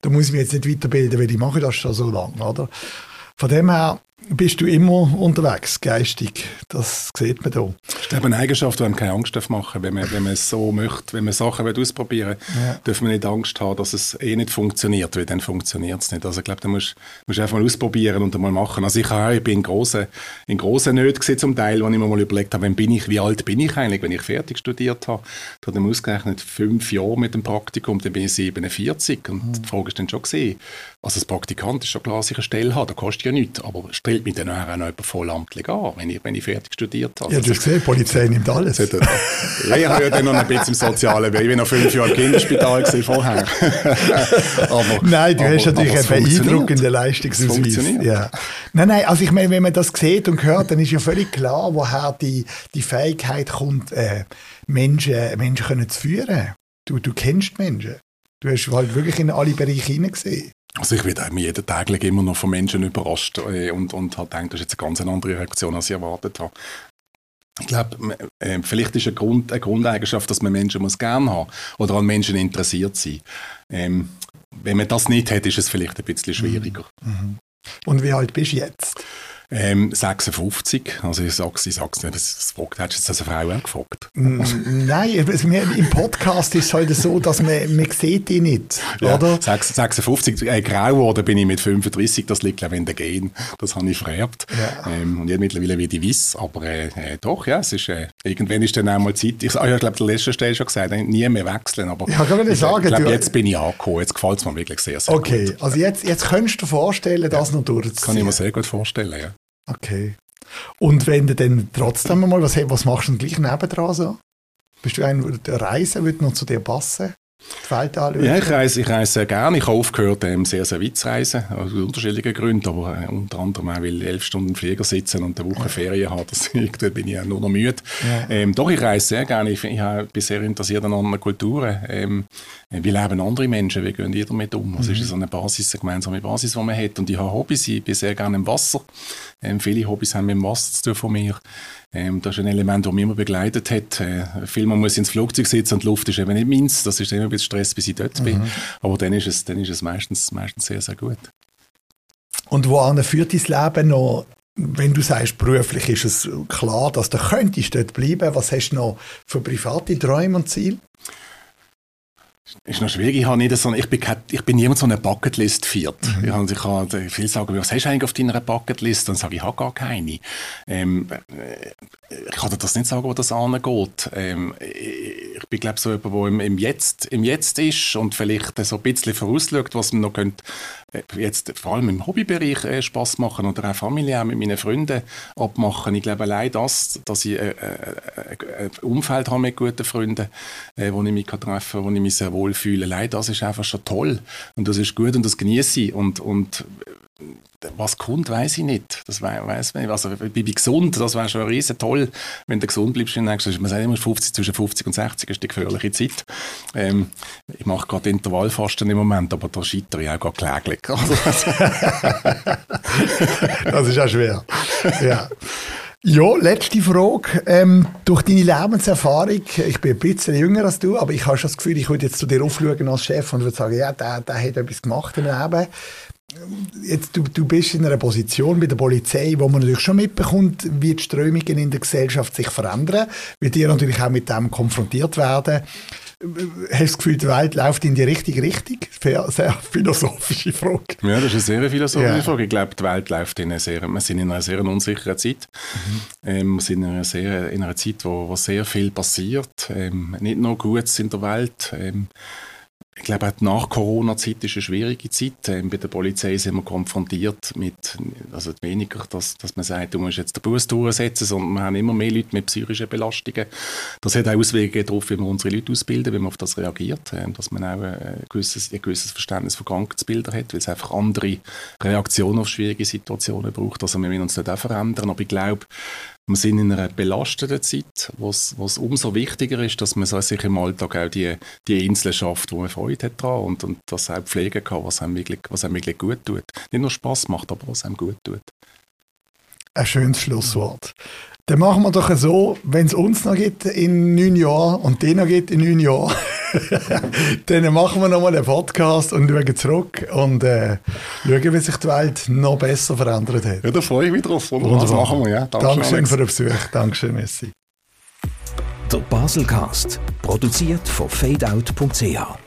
da muss ich mich jetzt nicht weiterbilden, weil ich mache das schon so lange, oder? Von dem her bist du immer unterwegs, geistig. Das sieht man da. Das ist eine Eigenschaft, die einem keine Angst machen Wenn man, wenn man es so möchte, wenn man Sachen ausprobieren will, ja. darf man nicht Angst haben, dass es eh nicht funktioniert, weil dann funktioniert es nicht. Also ich glaube, da musst du einfach mal ausprobieren und mal machen. Also ich, auch, ich bin in grossen, in grossen Nöten zum Teil, wo ich mir mal überlegt habe, bin ich, wie alt bin ich eigentlich, wenn ich fertig studiert habe. Da habe ich ausgerechnet fünf Jahre mit dem Praktikum, dann bin ich 47 und mhm. die Frage ist dann schon gesehen. Also als Praktikant ist schon klar, dass ich eine Stelle habe, das kostet ja nichts, aber stellt mich dann auch noch jemand vollamtlich an, wenn ich, wenn ich fertig studiert habe. Ja, du hast gesehen, die Polizei nimmt alles. ja, ich habe ja dann noch ein bisschen im Sozialen, weil ich war noch fünf Jahre im Kinderspital vorher. aber, nein, du aber, hast natürlich einen beeindruckenden Leistungsausweis. Ja. Nein, nein, also ich meine, wenn man das sieht und hört, dann ist ja völlig klar, woher die, die Fähigkeit kommt, äh, Menschen, Menschen können zu führen. Du, du kennst Menschen. Du hast halt wirklich in alle Bereiche hineingesehen. Also ich werde jeden Tag immer noch von Menschen überrascht äh, und, und habe gedacht, das ist jetzt eine ganz andere Reaktion, als ich erwartet habe. Ich glaube, äh, vielleicht ist eine, Grund, eine Grundeigenschaft, dass man Menschen muss gern haben oder an Menschen interessiert sein. Ähm, wenn man das nicht hat, ist es vielleicht ein bisschen schwieriger. Mhm. Und wie alt bist du jetzt? Ähm, 56, also ich sag's, ich sag's nicht, das, fragt, hättest du jetzt eine Frau auch gefragt? Mm, nein, also im Podcast ist es halt so, dass man, man sieht die nicht, ja, oder? 56, äh, grau geworden bin ich mit 35, das liegt glaube ich in der Gen, das habe ich vererbt. Ja. Ähm, und jetzt mittlerweile wie ich weiß, aber äh, äh, doch, ja, es ist, äh, irgendwann ist dann auch mal Zeit, ich, ah, ich glaube, der letzte Stelle schon gesagt, nie mehr wechseln, aber ja, kann ich, sagen, ich glaube, jetzt bin ich angekommen, jetzt gefällt es mir wirklich sehr, sehr okay. gut. Okay, also jetzt, jetzt könntest du dir vorstellen, das ja. noch durchzuziehen? Das kann ich mir sehr gut vorstellen, ja. Okay. Und wenn du dann trotzdem mal, was, was machst du denn gleich nebendran so? Bist du ein, der Reisen würde noch zu dir passen? Ja, ich reise, ich reise sehr gerne. Ich habe aufgehört, ähm, sehr, sehr weit zu reisen, aus unterschiedlichen Gründen, aber äh, unter anderem auch, weil elf Stunden im Flieger sitzen und eine Woche ja. Ferien haben, das, da bin ich ja nur noch müde. Ja. Ähm, doch, ich reise sehr gerne. Ich, ich bin sehr interessiert an anderen Kulturen. Ähm, wie leben andere Menschen? Wie gehen die damit um? Was mhm. ist so eine Basis, eine gemeinsame Basis, die man hat? Und ich habe Hobbys. Ich bin sehr gerne im Wasser. Ähm, viele Hobbys haben mit dem Wasser zu tun von mir. Ähm, das ist ein Element, das mich immer begleitet hat. Äh, viel man muss ins Flugzeug sitzen und die Luft ist eben nicht meins. Das ist immer ein bisschen Stress, bis ich dort mhm. bin. Aber dann ist es, dann ist es meistens, meistens sehr, sehr gut. Und wohin führt dein Leben noch? Wenn du sagst, beruflich ist es klar, dass du könntest dort bleiben. Was hast du noch für private Träume und Ziele? Ist noch schwierig. Ich, habe nicht so, ich, bin, ich bin niemand so eine Bucketlist viert. Mhm. Ich, habe, ich viel sagen, was hast du eigentlich auf deiner Bucketlist? Dann sage ich, ich habe gar keine. Ähm, äh, ich kann dir das nicht sagen, wo das angeht. Ähm, ich bin, glaube ich, so jemand, der im, im, Jetzt, im Jetzt ist und vielleicht so ein bisschen vorausschaut, was man noch könnte, äh, jetzt vor allem im Hobbybereich äh, Spaß machen oder auch familiär mit meinen Freunden abmachen. Ich glaube, allein das, dass ich äh, äh, ein Umfeld habe mit guten Freunden, äh, wo ich mich treffen kann, wo ich mich sehr wohl wohlfühle. Leider, das ist einfach schon toll und das ist gut und das genieße ich und, und was kommt, weiß ich nicht. Das weiß man nicht. Also, ich bin gesund, das wäre schon riesen toll, wenn du gesund bleibst. Man sagt immer, 50, zwischen 50 und 60 ist die gefährliche Zeit. Ähm, ich mache gerade Intervallfasten im Moment, aber da scheitere ich auch gerade kläglich. das ist auch schwer. Ja. Ja, letzte Frage. Ähm, durch deine Lebenserfahrung, ich bin ein bisschen jünger als du, aber ich habe schon das Gefühl, ich würde jetzt zu dir aufschauen als Chef und würde sagen, ja, der, der hat etwas gemacht im Leben jetzt, du, du bist in einer Position bei der Polizei, wo man natürlich schon mitbekommt, wie die Strömungen in der Gesellschaft sich verändern, wie die natürlich auch mit dem konfrontiert werden. Hast du das Gefühl, die Welt läuft in die richtige Richtung? Sehr, sehr philosophische Frage. Ja, das ist eine sehr philosophische yeah. Frage. Ich glaube, die Welt läuft in einer sehr, wir sind in einer sehr unsicheren Zeit. Mhm. Ähm, wir sind in einer, sehr, in einer Zeit, wo, wo sehr viel passiert. Ähm, nicht nur Gutes in der Welt. Ähm, ich glaube, auch die Nach-Corona-Zeit ist eine schwierige Zeit. Ähm, bei der Polizei sind wir konfrontiert mit, also weniger, dass, dass man sagt, du musst jetzt den Bus durchsetzen, sondern wir haben immer mehr Leute mit psychischen Belastungen. Das hat auch Auswirkungen darauf, wie wir unsere Leute ausbilden, wie man auf das reagiert, ähm, dass man auch ein gewisses, ein gewisses Verständnis von Krankheitsbildern hat, weil es einfach andere Reaktionen auf schwierige Situationen braucht. Also wir müssen uns dort auch verändern, aber ich glaube, wir sind in einer belasteten Zeit, wo es umso wichtiger ist, dass man sich im Alltag auch die, die Inseln schafft, wo man Freude hat dran und, und das auch pflegen kann, was einem, wirklich, was einem wirklich gut tut. Nicht nur Spaß macht, aber was einem gut tut. Ein schönes Schlusswort. Dann machen wir doch so, wenn es uns noch gibt in neun Jahren und den noch gibt in neun Jahren, dann machen wir nochmal einen Podcast und schauen zurück und äh, schauen, wie sich die Welt noch besser verändert hat. Ja, da freue ich mich drauf. Und das machen wir, ja. Dankeschön, Dankeschön für den Besuch. Dankeschön, Messi. Der Baselcast, produziert von fadeout.ch